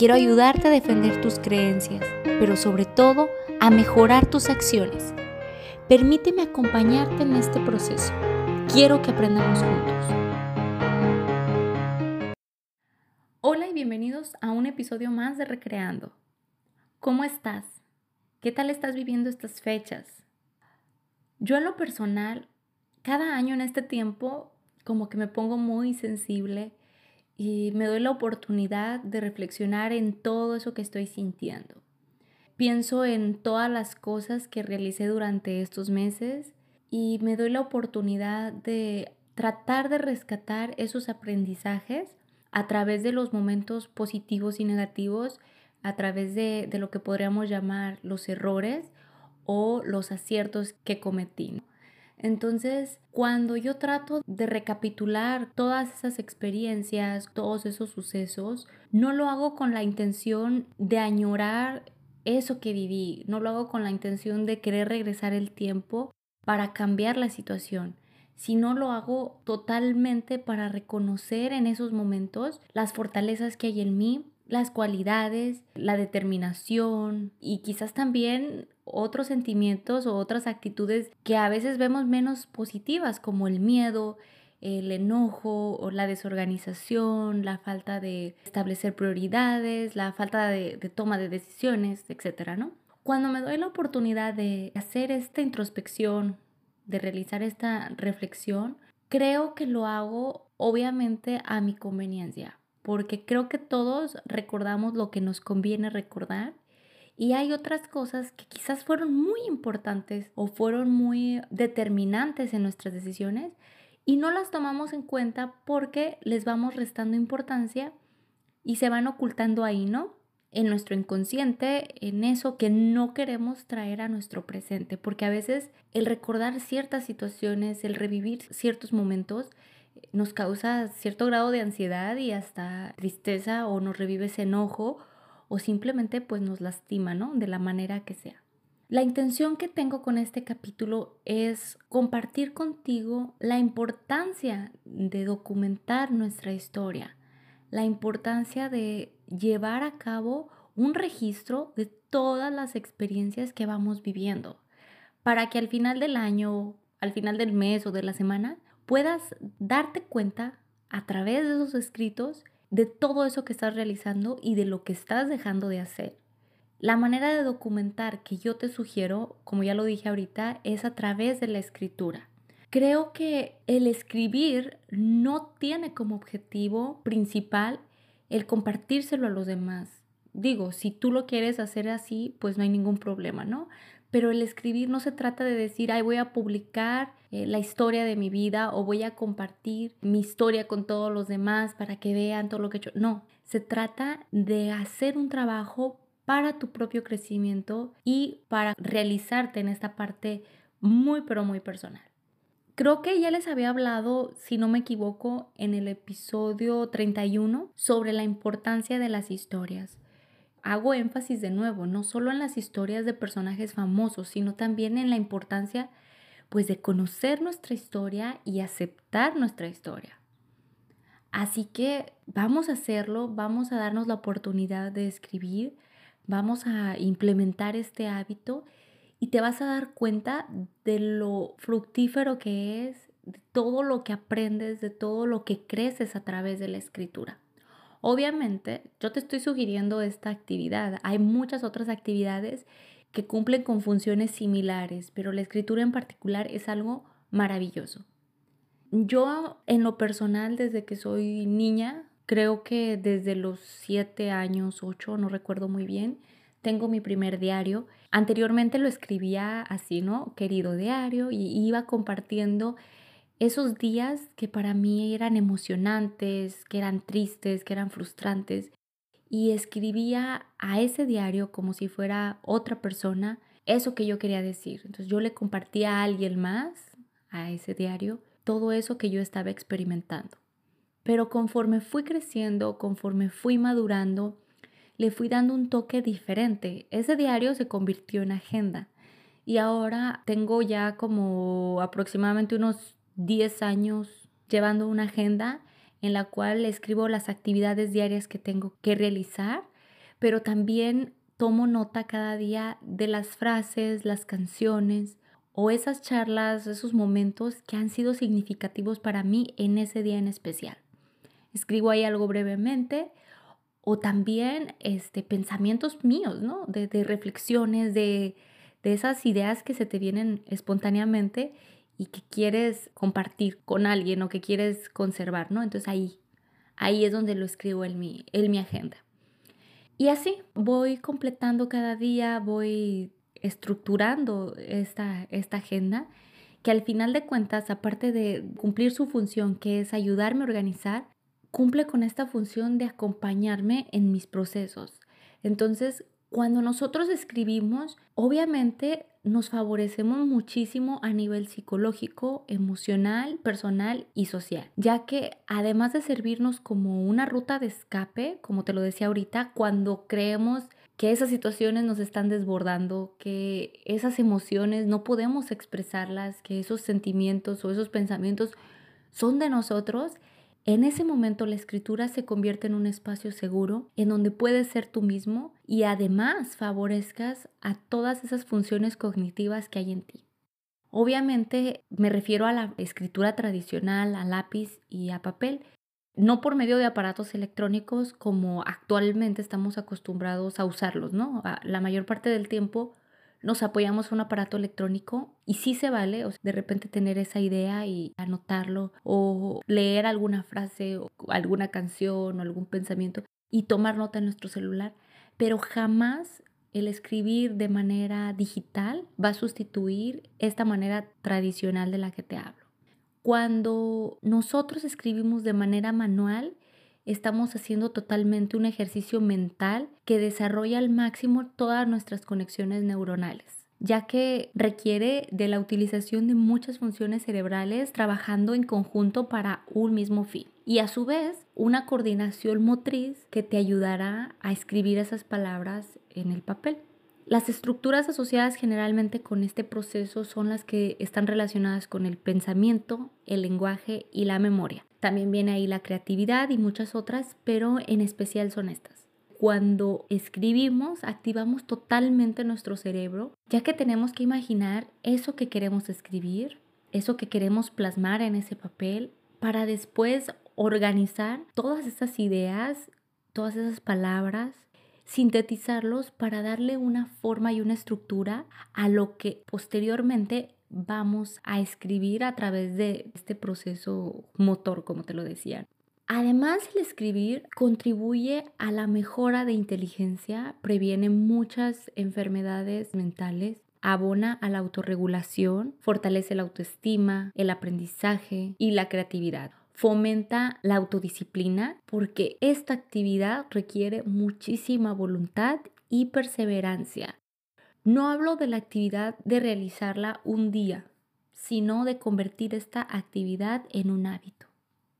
Quiero ayudarte a defender tus creencias, pero sobre todo a mejorar tus acciones. Permíteme acompañarte en este proceso. Quiero que aprendamos juntos. Hola y bienvenidos a un episodio más de Recreando. ¿Cómo estás? ¿Qué tal estás viviendo estas fechas? Yo en lo personal, cada año en este tiempo, como que me pongo muy sensible y me doy la oportunidad de reflexionar en todo eso que estoy sintiendo. Pienso en todas las cosas que realicé durante estos meses y me doy la oportunidad de tratar de rescatar esos aprendizajes a través de los momentos positivos y negativos, a través de, de lo que podríamos llamar los errores o los aciertos que cometí. Entonces, cuando yo trato de recapitular todas esas experiencias, todos esos sucesos, no lo hago con la intención de añorar eso que viví, no lo hago con la intención de querer regresar el tiempo para cambiar la situación, sino lo hago totalmente para reconocer en esos momentos las fortalezas que hay en mí, las cualidades, la determinación y quizás también otros sentimientos o otras actitudes que a veces vemos menos positivas, como el miedo, el enojo o la desorganización, la falta de establecer prioridades, la falta de, toma de decisiones, etcétera, ¿no? Cuando me doy la oportunidad de hacer esta introspección, de realizar esta reflexión, creo que lo hago obviamente a mi conveniencia, porque creo que todos recordamos lo que nos conviene recordar y hay otras cosas que quizás fueron muy importantes o fueron muy determinantes en nuestras decisiones y no las tomamos en cuenta porque les vamos restando importancia y se van ocultando ahí, ¿no? En nuestro inconsciente, en eso que no queremos traer a nuestro presente, porque a veces el recordar ciertas situaciones, el revivir ciertos momentos, nos causa cierto grado de ansiedad y hasta tristeza o nos revive ese enojo o simplemente pues nos lastima, ¿no? De la manera que sea. La intención que tengo con este capítulo es compartir contigo la importancia de documentar nuestra historia, la importancia de llevar a cabo un registro de todas las experiencias que vamos viviendo, para que al final del año, al final del mes o de la semana, puedas darte cuenta a través de esos escritos de todo eso que estás realizando y de lo que estás dejando de hacer. La manera de documentar que yo te sugiero, como ya lo dije ahorita, es a través de la escritura. Creo que el escribir no tiene como objetivo principal el compartírselo a los demás. Digo, si tú lo quieres hacer así, pues no hay ningún problema, ¿no? Pero el escribir no se trata de decir, ay, voy a publicar eh, la historia de mi vida o voy a compartir mi historia con todos los demás para que vean todo lo que he hecho. No, se trata de hacer un trabajo para tu propio crecimiento y para realizarte en esta parte muy, pero muy personal. Creo que ya les había hablado, si no me equivoco, en el episodio 31 sobre la importancia de las historias hago énfasis de nuevo, no solo en las historias de personajes famosos, sino también en la importancia pues de conocer nuestra historia y aceptar nuestra historia. Así que vamos a hacerlo, vamos a darnos la oportunidad de escribir, vamos a implementar este hábito y te vas a dar cuenta de lo fructífero que es, todo lo que aprendes, de todo lo que creces a través de la escritura. Obviamente, yo te estoy sugiriendo esta actividad. Hay muchas otras actividades que cumplen con funciones similares, pero la escritura en particular es algo maravilloso. Yo, en lo personal, desde que soy niña, creo que desde los siete años, ocho, no recuerdo muy bien, tengo mi primer diario. Anteriormente lo escribía así, ¿no? Querido diario, y iba compartiendo esos días que para mí eran emocionantes, que eran tristes, que eran frustrantes. y escribía a ese diario como si fuera otra persona eso que yo quería decir. Entonces yo le compartía a alguien más, a ese diario, todo eso que yo estaba experimentando. Pero conforme fui creciendo, conforme fui madurando, le fui dando un toque diferente. Ese diario se convirtió en agenda y ahora tengo ya como aproximadamente unos 10 años llevando una agenda en la cual escribo las actividades diarias que tengo que realizar, pero también tomo nota cada día de las frases, las canciones o esas charlas, esos momentos que han sido significativos para mí en ese día en especial. Escribo ahí algo brevemente o también este, pensamientos míos, ¿no? De, reflexiones, de, de esas ideas que se te vienen espontáneamente y que quieres compartir con alguien o que quieres conservar, ¿no? Entonces ahí, ahí es donde lo escribo en mi, en mi agenda. Y así voy completando cada día, voy estructurando esta, esta agenda que al final de cuentas, aparte de cumplir su función, que es ayudarme a organizar, cumple con esta función de acompañarme en mis procesos. Entonces, cuando nosotros escribimos, obviamente nos favorecemos muchísimo a nivel psicológico, emocional, personal y social, ya que además de servirnos como una ruta de escape, como te lo decía ahorita, cuando creemos que esas situaciones nos están desbordando, que esas emociones no podemos expresarlas, que esos sentimientos o esos pensamientos son de nosotros, en ese momento la escritura se convierte en un espacio seguro en donde puedes ser tú mismo y además favorezcas a todas esas funciones cognitivas que hay en ti. Obviamente me refiero a la escritura tradicional, a lápiz y a papel, no por medio de aparatos electrónicos como actualmente estamos acostumbrados a usarlos, ¿no? La mayor parte del tiempo nos apoyamos a un aparato electrónico y sí se vale o de repente tener esa idea y anotarlo o leer alguna frase o alguna canción o algún pensamiento y tomar nota en nuestro celular, pero jamás el escribir de manera digital va a sustituir esta manera tradicional de la que te hablo. Cuando nosotros escribimos de manera manual, estamos haciendo totalmente un ejercicio mental que desarrolla al máximo todas nuestras conexiones neuronales ya que requiere de la utilización de muchas funciones cerebrales trabajando en conjunto para un mismo fin. Y a su vez, una coordinación motriz que te ayudará a escribir esas palabras en el papel. Las estructuras asociadas generalmente con este proceso son las que están relacionadas con el pensamiento, el lenguaje y la memoria. También viene ahí la creatividad y muchas otras, pero en especial son estas. Cuando escribimos, activamos totalmente nuestro cerebro, ya que tenemos que imaginar eso que queremos escribir, eso que queremos plasmar en ese papel, para después organizar todas esas ideas, todas esas palabras, sintetizarlos para darle una forma y una estructura a lo que posteriormente vamos a escribir a través de este proceso motor, como te lo decía. Además, el escribir contribuye a la mejora de inteligencia, previene muchas enfermedades mentales, abona a la autorregulación, fortalece la autoestima, el aprendizaje y la creatividad. Fomenta la autodisciplina porque esta actividad requiere muchísima voluntad y perseverancia. No hablo de la actividad de realizarla un día, sino de convertir esta actividad en un hábito.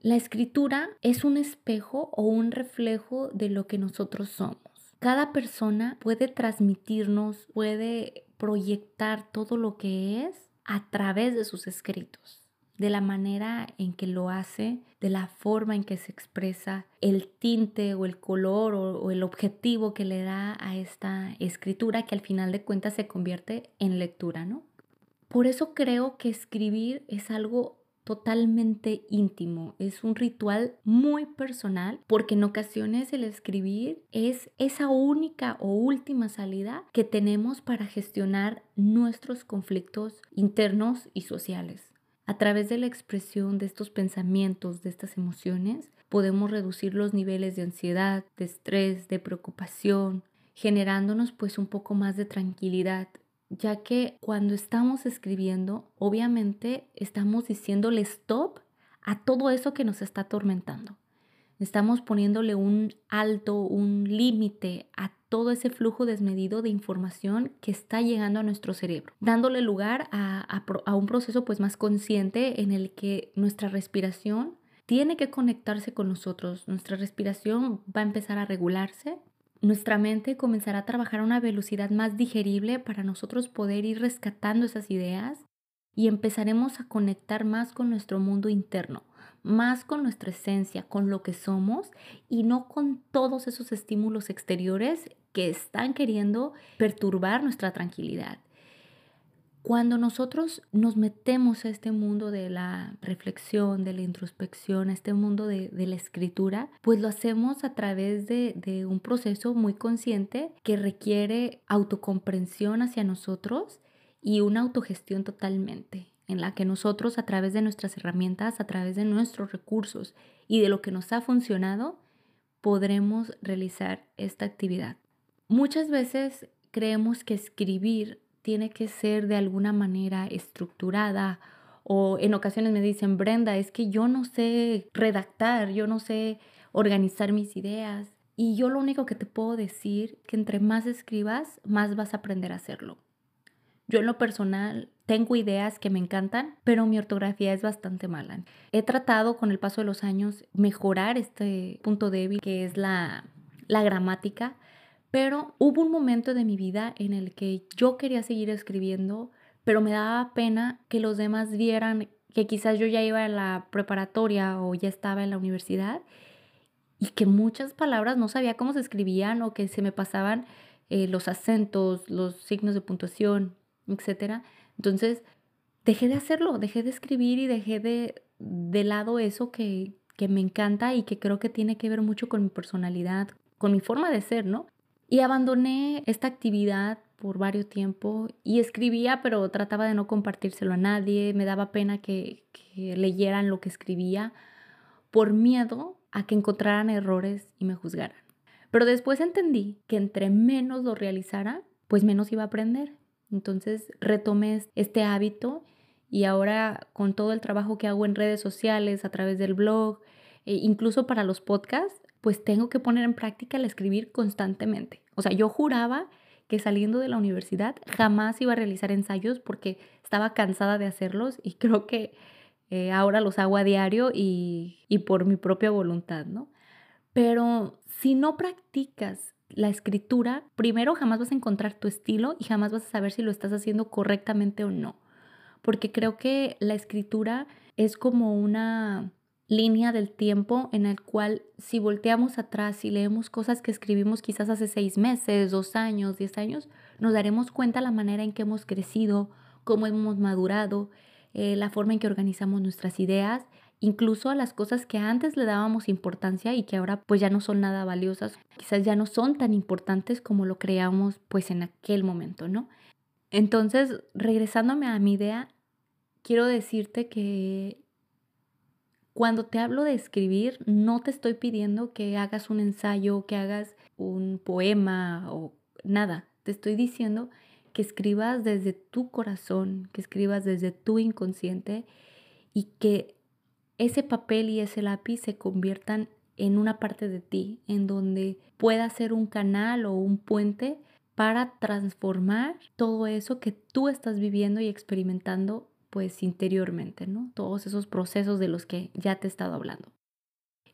La escritura es un espejo o un reflejo de lo que nosotros somos. Cada persona puede transmitirnos, puede proyectar todo lo que es a través de sus escritos de la manera en que lo hace, de la forma en que se expresa, el tinte o el color o, el objetivo que le da a esta escritura que al final de cuentas se convierte en lectura, ¿no? Por eso creo que escribir es algo totalmente íntimo, es un ritual muy personal porque en ocasiones el escribir es esa única o última salida que tenemos para gestionar nuestros conflictos internos y sociales. A través de la expresión de estos pensamientos, de estas emociones, podemos reducir los niveles de ansiedad, de estrés, de preocupación, generándonos pues un poco más de tranquilidad, ya que cuando estamos escribiendo, obviamente estamos diciéndole stop a todo eso que nos está atormentando. Estamos poniéndole un alto, un límite a todo ese flujo desmedido de información que está llegando a nuestro cerebro, dándole lugar a, a un proceso pues más consciente en el que nuestra respiración tiene que conectarse con nosotros, nuestra respiración va a empezar a regularse, nuestra mente comenzará a trabajar a una velocidad más digerible para nosotros poder ir rescatando esas ideas y empezaremos a conectar más con nuestro mundo interno, más con nuestra esencia, con lo que somos y no con todos esos estímulos exteriores que están queriendo perturbar nuestra tranquilidad. Cuando nosotros nos metemos a este mundo de la reflexión, de la introspección, a este mundo de, la escritura, pues lo hacemos a través de, de un proceso muy consciente que requiere autocomprensión hacia nosotros y una autogestión totalmente, en la que nosotros a través de nuestras herramientas, a través de nuestros recursos y de lo que nos ha funcionado, podremos realizar esta actividad. Muchas veces creemos que escribir tiene que ser de alguna manera estructurada o en ocasiones me dicen, Brenda, es que yo no sé redactar, yo no sé organizar mis ideas. Y yo lo único que te puedo decir que entre más escribas, más vas a aprender a hacerlo. Yo en lo personal tengo ideas que me encantan, pero mi ortografía es bastante mala. He tratado con el paso de los años mejorar este punto débil que es la, la gramática, pero hubo un momento de mi vida en el que yo quería seguir escribiendo, pero me daba pena que los demás vieran que quizás yo ya iba a la preparatoria o ya estaba en la universidad y que muchas palabras no sabía cómo se escribían o que se me pasaban eh, los acentos, los signos de puntuación, etc. Entonces, dejé de hacerlo, dejé de escribir y dejé de, de lado eso que, que me encanta y que creo que tiene que ver mucho con mi personalidad, con mi forma de ser, ¿no? Y abandoné esta actividad por varios tiempo y escribía, pero trataba de no compartírselo a nadie, me daba pena que, que leyeran lo que escribía por miedo a que encontraran errores y me juzgaran. Pero después entendí que entre menos lo realizara, pues menos iba a aprender. Entonces retomé este hábito y ahora con todo el trabajo que hago en redes sociales, a través del blog, e incluso para los podcasts, pues tengo que poner en práctica el escribir constantemente. O sea, yo juraba que saliendo de la universidad jamás iba a realizar ensayos porque estaba cansada de hacerlos y creo que eh, ahora los hago a diario y, y por mi propia voluntad, ¿no? Pero si no practicas la escritura, primero jamás vas a encontrar tu estilo y jamás vas a saber si lo estás haciendo correctamente o no. Porque creo que la escritura es como una línea del tiempo en el cual si volteamos atrás y leemos cosas que escribimos quizás hace seis meses, dos años, diez años, nos daremos cuenta la manera en que hemos crecido, cómo hemos madurado, eh, la forma en que organizamos nuestras ideas, incluso a las cosas que antes le dábamos importancia y que ahora pues ya no son nada valiosas, quizás ya no son tan importantes como lo creíamos pues en aquel momento, ¿no? Entonces, regresándome a mi idea, quiero decirte que cuando te hablo de escribir, no te estoy pidiendo que hagas un ensayo, que hagas un poema o nada. Te estoy diciendo que escribas desde tu corazón, que escribas desde tu inconsciente y que ese papel y ese lápiz se conviertan en una parte de ti, en donde pueda ser un canal o un puente para transformar todo eso que tú estás viviendo y experimentando pues interiormente, ¿no? Todos esos procesos de los que ya te he estado hablando.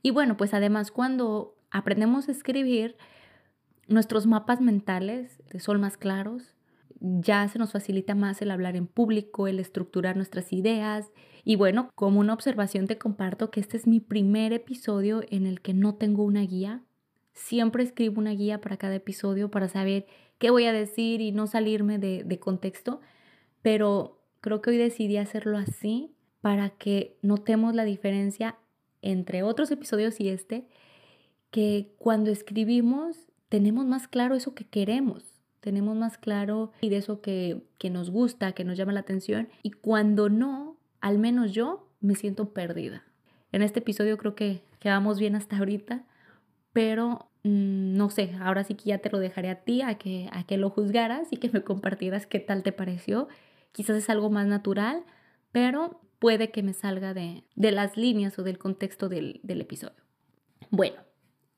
Y bueno, pues además cuando aprendemos a escribir, nuestros mapas mentales son más claros, ya se nos facilita más el hablar en público, el estructurar nuestras ideas. Y bueno, como una observación te comparto que este es mi primer episodio en el que no tengo una guía. Siempre escribo una guía para cada episodio para saber qué voy a decir y no salirme de, de contexto. Pero Creo que hoy decidí hacerlo así para que notemos la diferencia entre otros episodios y este, que cuando escribimos tenemos más claro eso que queremos, tenemos más claro y de eso que, que nos gusta, que nos llama la atención, y cuando no, al menos yo me siento perdida. En este episodio creo que, que vamos bien hasta ahorita, pero mm, no sé, ahora sí que ya te lo dejaré a ti, a que, a que lo juzgaras y que me compartieras qué tal te pareció Quizás es algo más natural, pero puede que me salga de, las líneas o del contexto del, del episodio. Bueno,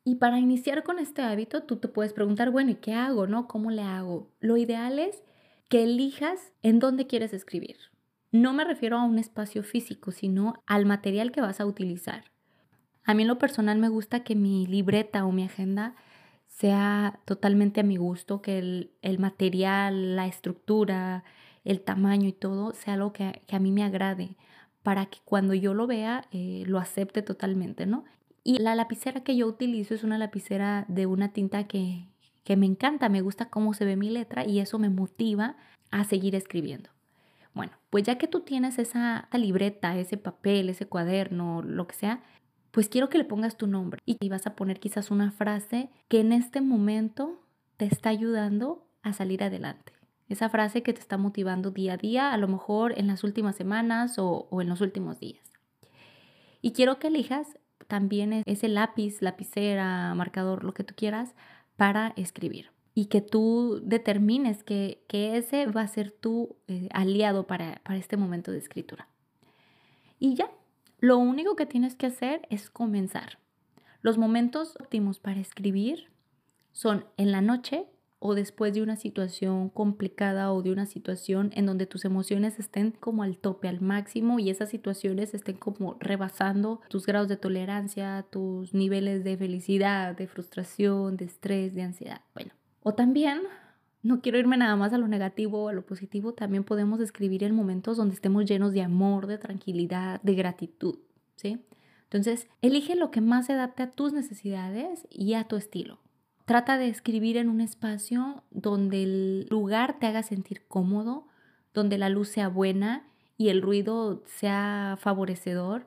y para iniciar con este hábito, tú te puedes preguntar, bueno, ¿y qué hago? ¿No? ¿Cómo le hago? Lo ideal es que elijas en dónde quieres escribir. No me refiero a un espacio físico, sino al material que vas a utilizar. A mí en lo personal me gusta que mi libreta o mi agenda sea totalmente a mi gusto, que el, material, la estructura, el tamaño y todo sea algo que, a mí me agrade, para que cuando yo lo vea eh, lo acepte totalmente, ¿no? Y la lapicera que yo utilizo es una lapicera de una tinta que, que me encanta, me gusta cómo se ve mi letra y eso me motiva a seguir escribiendo. Bueno, pues ya que tú tienes esa libreta, ese papel, ese cuaderno, lo que sea, pues quiero que le pongas tu nombre y vas a poner quizás una frase que en este momento te está ayudando a salir adelante. Esa frase que te está motivando día a día, a lo mejor en las últimas semanas o, en los últimos días. Y quiero que elijas también ese lápiz, lapicera, marcador, lo que tú quieras, para escribir. Y que tú determines que, ese va a ser tu eh, aliado para, para este momento de escritura. Y ya, lo único que tienes que hacer es comenzar. Los momentos óptimos para escribir son en la noche o después de una situación complicada o de una situación en donde tus emociones estén como al tope, al máximo y esas situaciones estén como rebasando tus grados de tolerancia, tus niveles de felicidad, de frustración, de estrés, de ansiedad. Bueno, o también no quiero irme nada más a lo negativo o a lo positivo, también podemos escribir en momentos donde estemos llenos de amor, de tranquilidad, de gratitud, ¿sí? Entonces, elige lo que más se adapte a tus necesidades y a tu estilo. Trata de escribir en un espacio donde el lugar te haga sentir cómodo, donde la luz sea buena y el ruido sea favorecedor.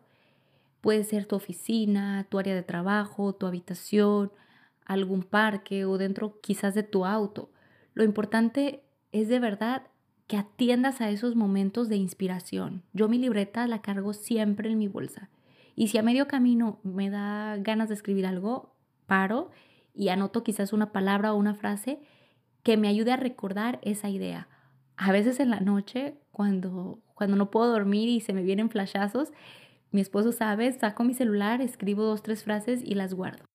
Puede ser tu oficina, tu área de trabajo, tu habitación, algún parque o dentro quizás de tu auto. Lo importante es de verdad que atiendas a esos momentos de inspiración. Yo mi libreta la cargo siempre en mi bolsa. Y si a medio camino me da ganas de escribir algo, paro y anoto quizás una palabra o una frase que me ayude a recordar esa idea. A veces en la noche, cuando, cuando no puedo dormir y se me vienen flashazos, mi esposo sabe, saco mi celular, escribo dos, tres frases y las guardo.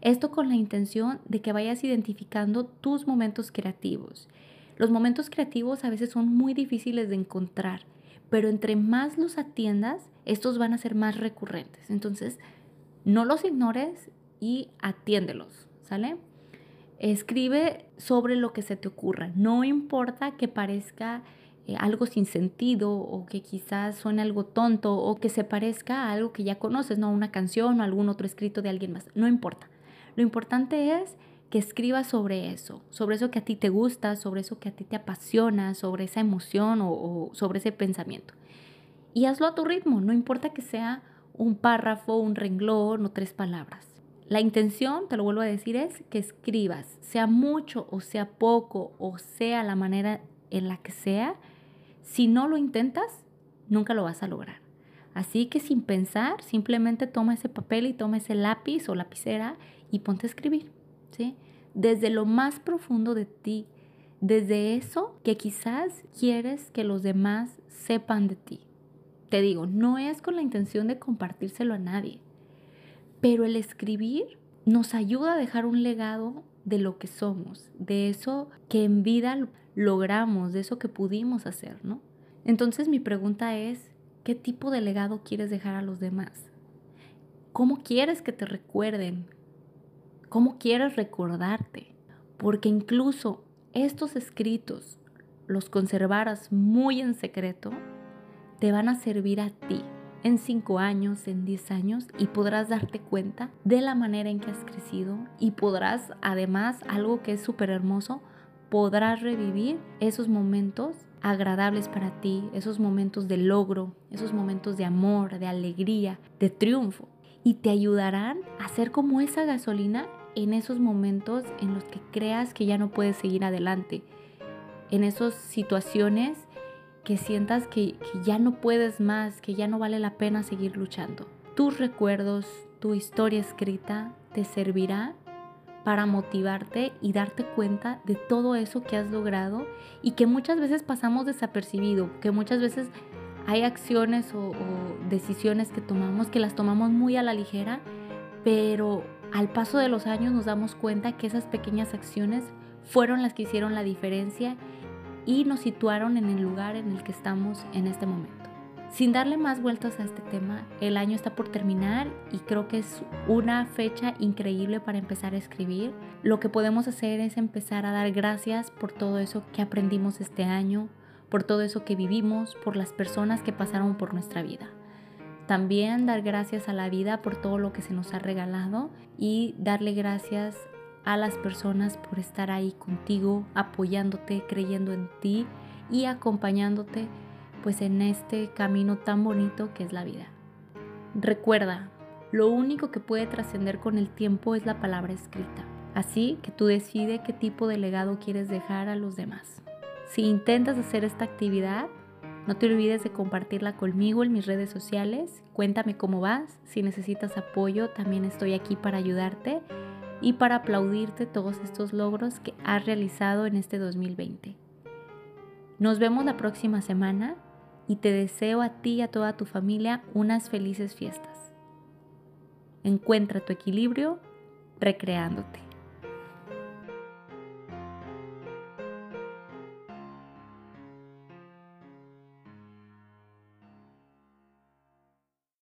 Esto con la intención de que vayas identificando tus momentos creativos. Los momentos creativos a veces son muy difíciles de encontrar, pero entre más los atiendas, estos van a ser más recurrentes. Entonces, no los ignores y atiéndelos, ¿sale? Escribe sobre lo que se te ocurra. No importa que parezca eh, algo sin sentido o que quizás suene algo tonto o que se parezca a algo que ya conoces, no una canción o algún otro escrito de alguien más. No importa. Lo importante es que escribas sobre eso, sobre eso que a ti te gusta, sobre eso que a ti te apasiona, sobre esa emoción o, sobre ese pensamiento. Y hazlo a tu ritmo, no importa que sea un párrafo, un renglón o tres palabras. La intención, te lo vuelvo a decir, es que escribas, sea mucho o sea poco o sea la manera en la que sea, si no lo intentas, nunca lo vas a lograr. Así que sin pensar, simplemente toma ese papel y toma ese lápiz o lapicera y ponte a escribir, ¿sí? Desde lo más profundo de ti, desde eso que quizás quieres que los demás sepan de ti. Te digo, no es con la intención de compartírselo a nadie, pero el escribir nos ayuda a dejar un legado de lo que somos, de eso que en vida logramos, de eso que pudimos hacer, ¿no? Entonces mi pregunta es, ¿qué tipo de legado quieres dejar a los demás? ¿Cómo quieres que te recuerden? cómo quieres recordarte, porque incluso estos escritos los conservaras muy en secreto, te van a servir a ti en 5 años, en 10 años y podrás darte cuenta de la manera en que has crecido y podrás además, algo que es súper hermoso, podrás revivir esos momentos agradables para ti, esos momentos de logro, esos momentos de amor, de alegría, de triunfo. Y te ayudarán a ser como esa gasolina en esos momentos en los que creas que ya no puedes seguir adelante, en esas situaciones que sientas que, ya no puedes más, que ya no vale la pena seguir luchando. Tus recuerdos, tu historia escrita te servirá para motivarte y darte cuenta de todo eso que has logrado y que muchas veces pasamos desapercibido, que muchas veces hay acciones o decisiones que tomamos que las tomamos muy a la ligera pero al paso de los años nos damos cuenta que esas pequeñas acciones fueron las que hicieron la diferencia y nos situaron en el lugar en el que estamos en este momento. Sin darle más vueltas a este tema, el año está por terminar y creo que es una fecha increíble para empezar a escribir. Lo que podemos hacer es empezar a dar gracias por todo eso que aprendimos este año, por todo eso que vivimos, por las personas que pasaron por nuestra vida. También dar gracias a la vida por todo lo que se nos ha regalado y darle gracias a las personas por estar ahí contigo, apoyándote, creyendo en ti y acompañándote pues en este camino tan bonito que es la vida. Recuerda, lo único que puede trascender con el tiempo es la palabra escrita. Así que tú decides qué tipo de legado quieres dejar a los demás. Si intentas hacer esta actividad, no te olvides de compartirla conmigo en mis redes sociales. Cuéntame cómo vas. Si necesitas apoyo, también estoy aquí para ayudarte y para aplaudirte todos estos logros que has realizado en este 2020. Nos vemos la próxima semana y te deseo a ti y a toda tu familia unas felices fiestas. Encuentra tu equilibrio recreándote.